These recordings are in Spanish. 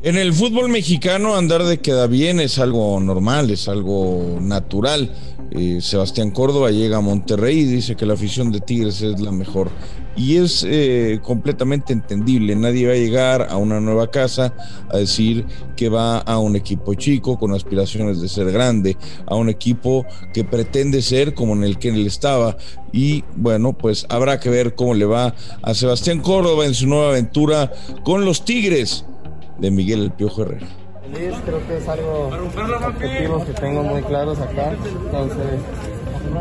En el fútbol mexicano andar de queda bien es algo normal, es algo natural. Eh, Sebastián Córdoba llega a Monterrey y dice que la afición de Tigres es la mejor. Y es eh, completamente entendible. Nadie va a llegar a una nueva casa a decir que va a un equipo chico con aspiraciones de ser grande, a un equipo que pretende ser como en el que él estaba. Y bueno, pues habrá que ver cómo le va a Sebastián Córdoba en su nueva aventura con los Tigres de Miguel El Piojo Herrera. Feliz, creo que es algo objetivos que tengo muy claros acá, entonces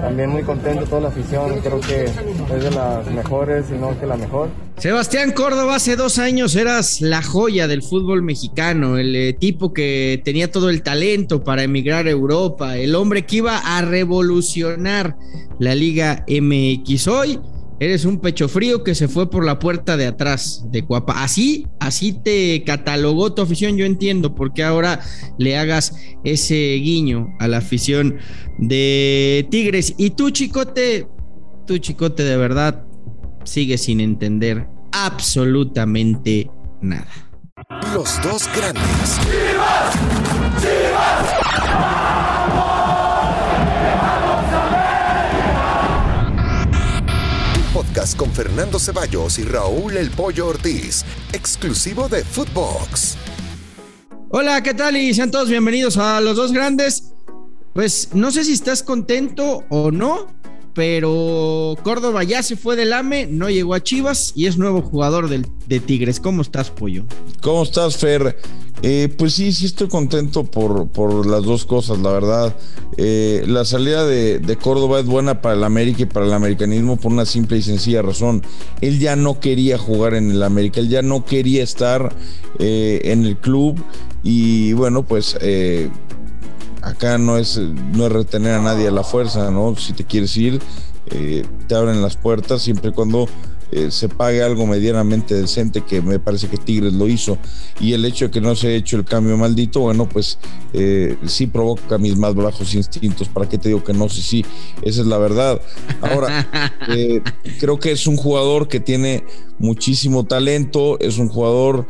también muy contento toda la afición, creo que es de las mejores y no que la mejor. Sebastián Córdoba, hace dos años eras la joya del fútbol mexicano, el eh, tipo que tenía todo el talento para emigrar a Europa, el hombre que iba a revolucionar la Liga MX. Hoy Eres un pecho frío que se fue por la puerta de atrás de Cuapa. Así, así te catalogó tu afición. Yo entiendo por qué ahora le hagas ese guiño a la afición de Tigres. Y tú, chicote, tú, chicote, de verdad, sigue sin entender absolutamente nada. Los dos grandes. Ceballos y Raúl El Pollo Ortiz, exclusivo de Footbox. Hola, ¿qué tal? Y sean todos bienvenidos a Los Dos Grandes. Pues no sé si estás contento o no, pero Córdoba ya se fue del AME, no llegó a Chivas y es nuevo jugador del, de Tigres. ¿Cómo estás, Pollo? ¿Cómo estás, Fer? Eh, pues sí, sí estoy contento por, por las dos cosas, la verdad. Eh, la salida de, Córdoba es buena para el América y para el americanismo por una simple y sencilla razón. Él ya no quería jugar en el América, él ya no quería estar eh, en el club y bueno, pues acá no es, no es retener a nadie a la fuerza, ¿no? Si te quieres ir, eh, te abren las puertas siempre y cuando eh, se pague algo medianamente decente, que me parece que Tigres lo hizo. Y el hecho de que no se haya hecho el cambio maldito, bueno, pues eh, sí provoca mis más bajos instintos. ¿Para qué te digo que no? Sí, sí, esa es la verdad. Ahora, creo que es un jugador que tiene muchísimo talento, es un jugador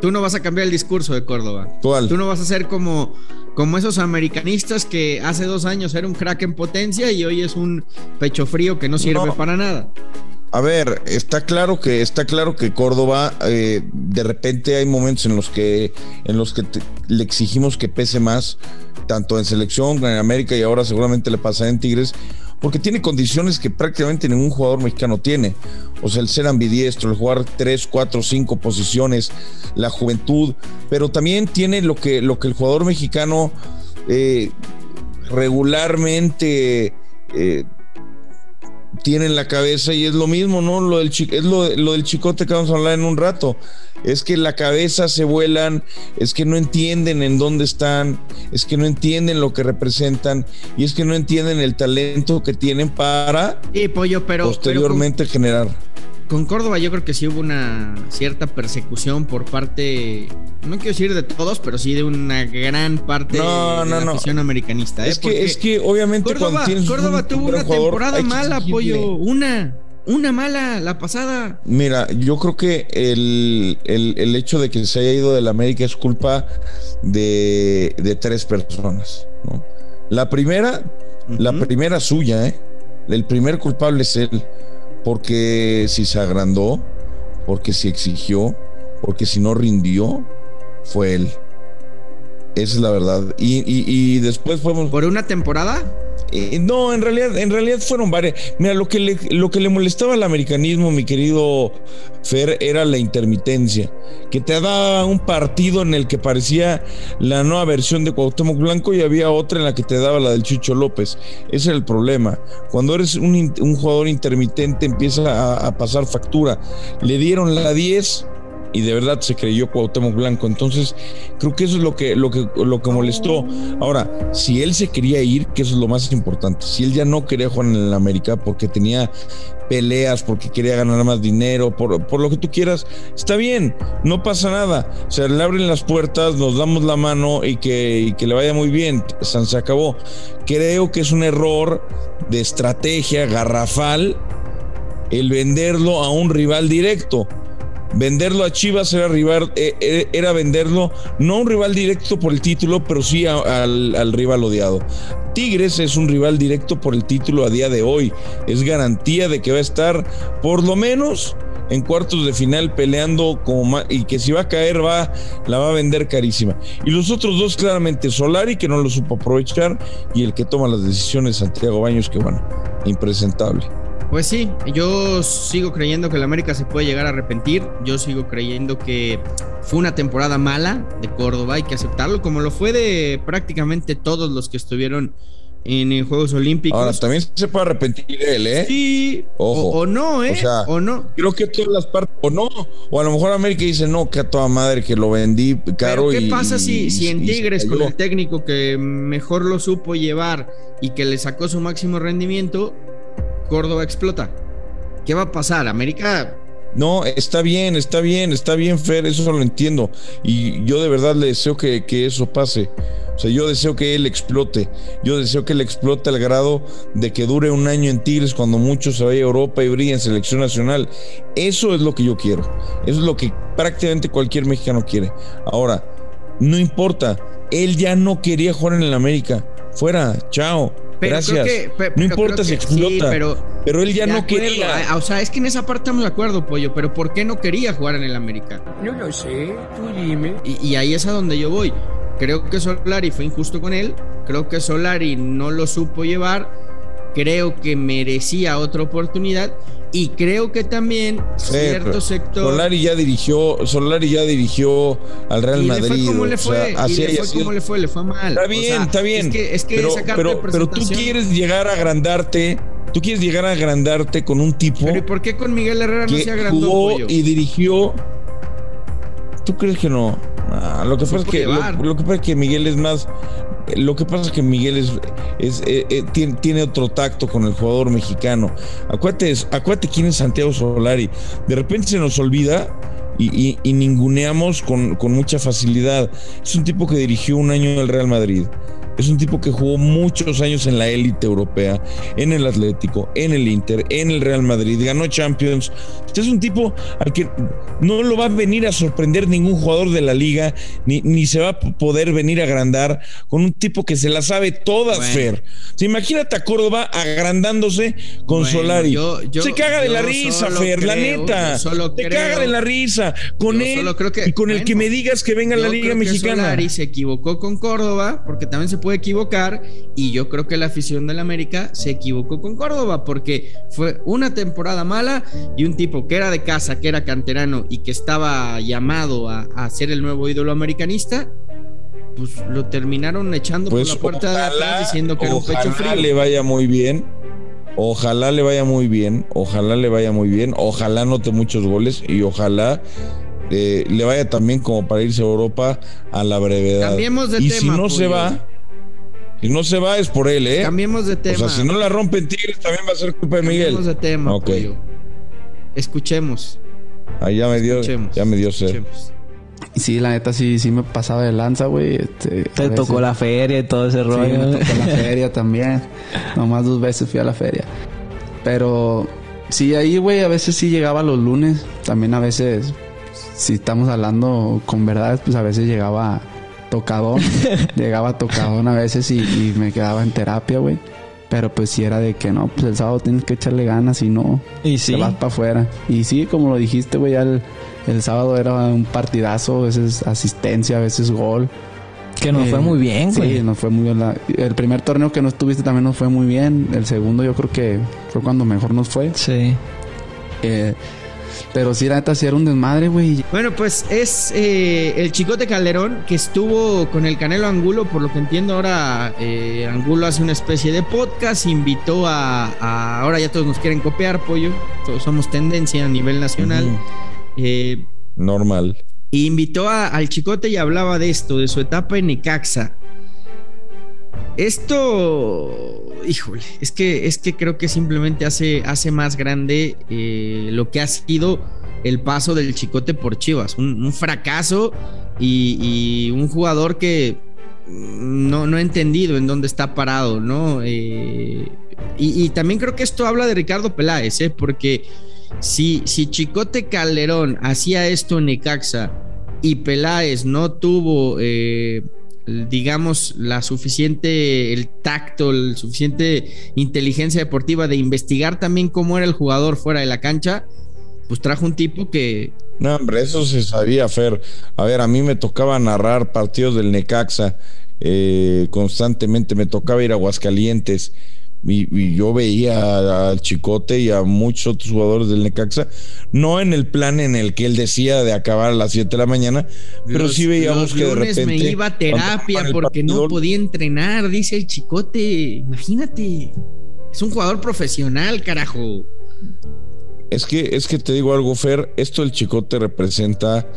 Tú no vas a cambiar el discurso de Córdoba. ¿Cuál? Tú no vas a ser como, como esos americanistas que hace dos años era un crack en potencia y hoy es un pecho frío que no sirve para nada. A ver, está claro que está claro que Córdoba eh, de repente hay momentos en los que en los que le exigimos que pese más, tanto en selección, en América y ahora seguramente le pasa en Tigres porque tiene condiciones que prácticamente ningún jugador mexicano tiene. O sea, el ser ambidiestro, el jugar tres, cuatro, cinco posiciones, la juventud, pero también tiene lo que, lo que el jugador mexicano eh, regularmente eh, tiene en la cabeza y es lo mismo, ¿no? Lo del, es lo, del chicote que vamos a hablar en un rato. Es que la cabeza se vuelan, es que no entienden en dónde están, es que no entienden lo que representan y es que no entienden el talento que tienen para pollo, pero, posteriormente generar con Córdoba yo creo que sí hubo una cierta persecución por parte, no quiero decir de todos, pero sí de una gran parte de la afición americanista. ¿eh? Es, que, es que obviamente Córdoba, Córdoba tuvo una temporada mala, apoyo, una. Una mala, la pasada. Mira, yo creo que el, el, hecho de que se haya ido del América es culpa de, de tres personas. ¿no? La primera, la primera suya, ¿eh? El primer culpable es él porque si se agrandó, porque si exigió, porque si no rindió, fue él. Esa es la verdad. Y, y, después fuimos. ¿Por una temporada? Eh, no, en realidad, en realidad fueron varias. Mira, lo que, le, lo que le molestaba al americanismo, mi querido Fer, era la intermitencia. Que te daba un partido en el que parecía la nueva versión de Cuauhtémoc Blanco y había otra en la que te daba la del Chucho López. Ese era el problema. Cuando eres un, jugador intermitente empieza a, a pasar factura. Le dieron la 10 y de verdad se creyó Cuauhtémoc Blanco. Entonces, creo que eso es lo que, lo que, lo que molestó. Ahora, si él se quería ir, que eso es lo más importante, si él ya no quería jugar en el América porque tenía peleas, porque quería ganar más dinero, por, por, lo que tú quieras, está bien, no pasa nada. O sea, le abren las puertas, nos damos la mano y que, y que le vaya muy bien. Se acabó. Creo que es un error de estrategia garrafal el venderlo a un rival directo venderlo a Chivas era, rival, eh, eh, era venderlo no un rival directo por el título, pero sí al, al rival odiado. Tigres es un rival directo por el título a día de hoy. Es garantía de que va a estar por lo menos en cuartos de final peleando y que si va a caer va la va a vender carísima. Y los otros dos claramente Solari que no lo supo aprovechar y el que toma las decisiones Santiago Baños que bueno, impresentable. Pues sí, yo sigo creyendo que el América se puede llegar a arrepentir. Yo sigo creyendo que fue una temporada mala de Córdoba, hay que aceptarlo, como lo fue de prácticamente todos los que estuvieron en Juegos Olímpicos. Ahora, también se puede arrepentir él, ¿eh? Sí, Ojo. O, no, ¿eh? O, sea, o, no. Creo que todas las partes, o no, o a lo mejor América dice, no, que a toda madre que lo vendí caro. ¿Pero ¿Qué pasa si, si en Tigres, con el técnico que mejor lo supo llevar y que le sacó su máximo rendimiento, Córdoba explota. ¿Qué va a pasar? América no, está bien, está bien, está bien, Fer, eso lo entiendo. Y yo de verdad le deseo que, que, eso pase. O sea, yo deseo que él explote. Yo deseo que él explote al grado de que dure un año en Tigres cuando muchos se vaya a Europa y brille en selección nacional. Eso es lo que yo quiero. Eso es lo que prácticamente cualquier mexicano quiere. Ahora, no importa. Él ya no quería jugar en el América. Fuera, chao. Gracias. no importa si explota. pero, pero él ya no quería. O sea, es que en esa parte estamos de acuerdo, pollo. Pero ¿por qué no quería jugar en el América? No lo sé, tú dime. Y, y ahí es a donde yo voy. Creo que Solari fue injusto con él. Creo que Solari no lo supo llevar. Creo que merecía otra oportunidad y creo que también cierto sector. Solari ya dirigió, Solari ya dirigió al Real Madrid. ¿Cómo le fue? así le fue como le fue, le fue mal. Está bien, está bien. Es que, es que pero, pero, tú quieres llegar a agrandarte. Tú quieres llegar a agrandarte con un tipo. Pero ¿y por qué con Miguel Herrera no se agrandó? Jugó y dirigió. ¿Tú crees que no? Ah, lo, que pasa es que, lo, que pasa es que Miguel es más lo que pasa es que Miguel es, eh, eh, tiene, otro tacto con el jugador mexicano. Acuérdate, acuérdate quién es Santiago Solari. De repente se nos olvida y, ninguneamos con, con, mucha facilidad. Es un tipo que dirigió un año el Real Madrid. Es un tipo que jugó muchos años en la élite europea, en el Atlético, en el Inter, en el Real Madrid, ganó Champions. Este es un tipo al que no lo va a venir a sorprender ningún jugador de la liga, ni, ni se va a poder venir a agrandar con un tipo que se la sabe todas, Fer. imagínate a Córdoba agrandándose con Solari. se caga de la risa, Fer, la neta. Se caga de la risa con él y con el que me digas que venga a la Liga Mexicana. Solari se equivocó con Córdoba porque también se puede equivocar y yo creo que la afición del América se equivocó con Córdoba porque fue una temporada mala y un tipo que era de casa, que era canterano y que estaba llamado a, ser el nuevo ídolo americanista, pues lo terminaron echando por pues la puerta de atrás diciendo que era un pecho frío. le vaya muy bien. Ojalá le vaya muy bien, ojalá le vaya muy bien, ojalá note muchos goles y ojalá eh, le vaya también como para irse a Europa a la brevedad. de y si no se va, y no se va es por él, ¿eh? Cambiemos de tema. O sea, si no la rompen Tigres, también va a ser culpa de Miguel. Cambiemos de tema. Ok. Escuchemos. Ahí ya me dio, ya me dio sed. Y sí, la neta sí, sí me pasaba de lanza, güey. Este, Te tocó la feria y todo ese rollo. Sí, me tocó la feria también. Nomás dos veces fui a la feria. Pero sí, ahí, güey, a veces sí llegaba los lunes. También a veces, si estamos hablando con verdades, pues a veces llegaba tocadón. Llegaba tocadón a veces y, me quedaba en terapia, güey. Pero pues si era de que no, pues el sábado tienes que echarle ganas y no. Y sí. Te vas para afuera. Y sí, como lo dijiste, güey, el, el, sábado era un partidazo, a veces asistencia, a veces gol. Que nos fue eh, muy bien, güey. Sí, nos fue muy bien. el primer torneo que no estuviste también nos fue muy bien. El segundo yo creo que fue cuando mejor nos fue. Sí. Eh, pero sí, la neta, sí era un desmadre, güey. Bueno, pues es eh, el Chicote Calderón que estuvo con el Canelo Angulo. Por lo que entiendo, ahora eh, Angulo hace una especie de podcast. Invitó a, Ahora ya todos nos quieren copiar, pollo. Todos somos tendencia a nivel nacional. Eh, Normal. invitó al Chicote y hablaba de esto, de su etapa en Necaxa. Esto, híjole, es que, es que creo que simplemente hace, hace más grande eh, lo que ha sido el paso del Chicote por Chivas. Un, fracaso y, un jugador que no, no he entendido en dónde está parado, ¿no? Eh, y, también creo que esto habla de Ricardo Peláez, ¿eh? porque si, si Chicote Calderón hacía esto en Necaxa y Peláez no tuvo, eh, digamos, la suficiente, el tacto, la suficiente inteligencia deportiva de investigar también cómo era el jugador fuera de la cancha, pues trajo un tipo que... No, hombre, eso se sabía, Fer. A ver, a mí me tocaba narrar partidos del Necaxa eh, constantemente, me tocaba ir a Aguascalientes y, yo veía al Chicote y a muchos otros jugadores del Necaxa, no en el plan en el que él decía de acabar a las 7 de la mañana, pero sí veíamos que de repente. me iba a terapia porque no podía entrenar, dice el Chicote. Imagínate, es un jugador profesional, carajo. Es que, es que te digo algo, Fer, esto el Chicote representa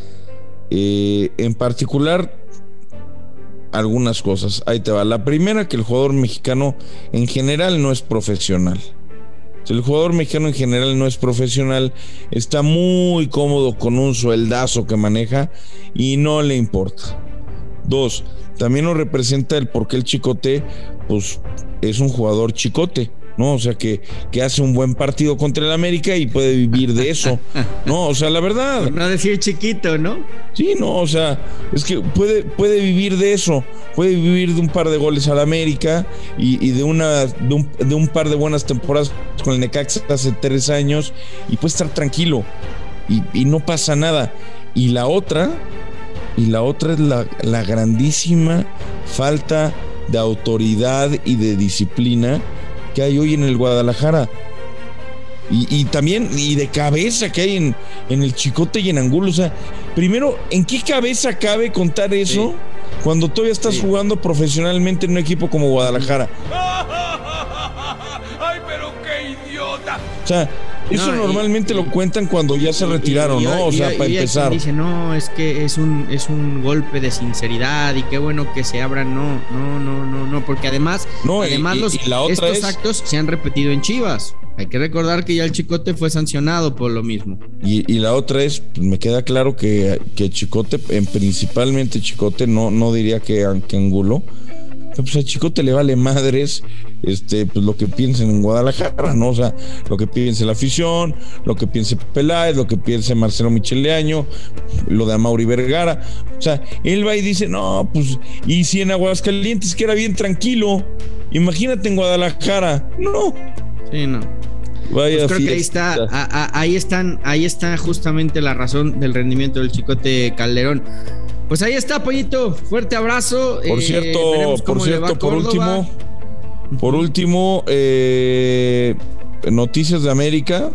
eh, en particular algunas cosas. Ahí te va. La primera, que el jugador mexicano en general no es profesional. Si el jugador mexicano en general no es profesional, está muy cómodo con un sueldazo que maneja y no le importa. Dos, también nos representa el por qué el chicote, pues es un jugador chicote. ¿No? O sea, que, que hace un buen partido contra el América y puede vivir de eso, ¿no? O sea, la verdad. no decir chiquito, ¿no? Sí, no, o sea, es que puede, puede vivir de eso, puede vivir de un par de goles al América y, de, una, de un, par de buenas temporadas con el Necaxa hace tres años y puede estar tranquilo y, y no pasa nada. Y la otra, y la otra es la, la grandísima falta de autoridad y de disciplina que hay hoy en el Guadalajara. Y, también, y de cabeza que hay en, en, el Chicote y en Angulo. O sea, primero, ¿en qué cabeza cabe contar eso cuando todavía estás jugando profesionalmente en un equipo como Guadalajara? ¡Ay, pero qué idiota! O sea, eso normalmente lo cuentan cuando ya se retiraron, ¿no? O sea, para empezar. Dice, no, es que es un, es un golpe de sinceridad y qué bueno que se abran. No, no, no, no, no, porque además, además los, estos actos se han repetido en Chivas. Hay que recordar que ya el Chicote fue sancionado por lo mismo. Y, la otra es, pues, me queda claro que, que Chicote, en principalmente Chicote, no, no diría que, que Angulo, pues a Chicote le vale madres este, pues lo que piensen en Guadalajara, ¿no? O sea, lo que piense la afición, lo que piense Peláez, lo que piense Marcelo Micheleaño, lo de Amauri Vergara. O sea, él va y dice, no, pues, y si en Aguascalientes que era bien tranquilo, imagínate en Guadalajara. No. Sí, no. Vaya pues creo que ahí está, ahí están, ahí está justamente la razón del rendimiento del Chicote Calderón. Pues ahí está, Pollito. Fuerte abrazo. Por eh, cierto, por cierto, por último, por último, eh, noticias de América.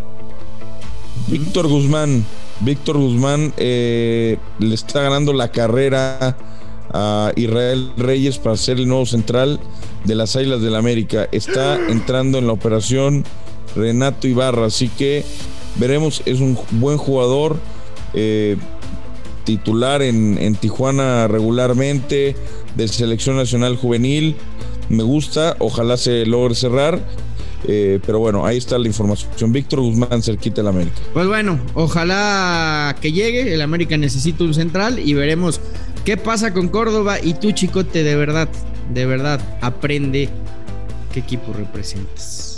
Víctor Guzmán. Víctor Guzmán eh, le está ganando la carrera a Israel Reyes para ser el nuevo central de las Islas del América. Está entrando en la operación Renato Ibarra, así que veremos, es un buen jugador titular en, Tijuana regularmente, de selección nacional juvenil. Me gusta, ojalá se logre cerrar. Eh, pero bueno, ahí está la información. Víctor Guzmán, cerquita del América. Pues bueno, ojalá que llegue. El América necesita un central y veremos qué pasa con Córdoba. Y tú, chicote, de verdad, de verdad, aprende qué equipo representas.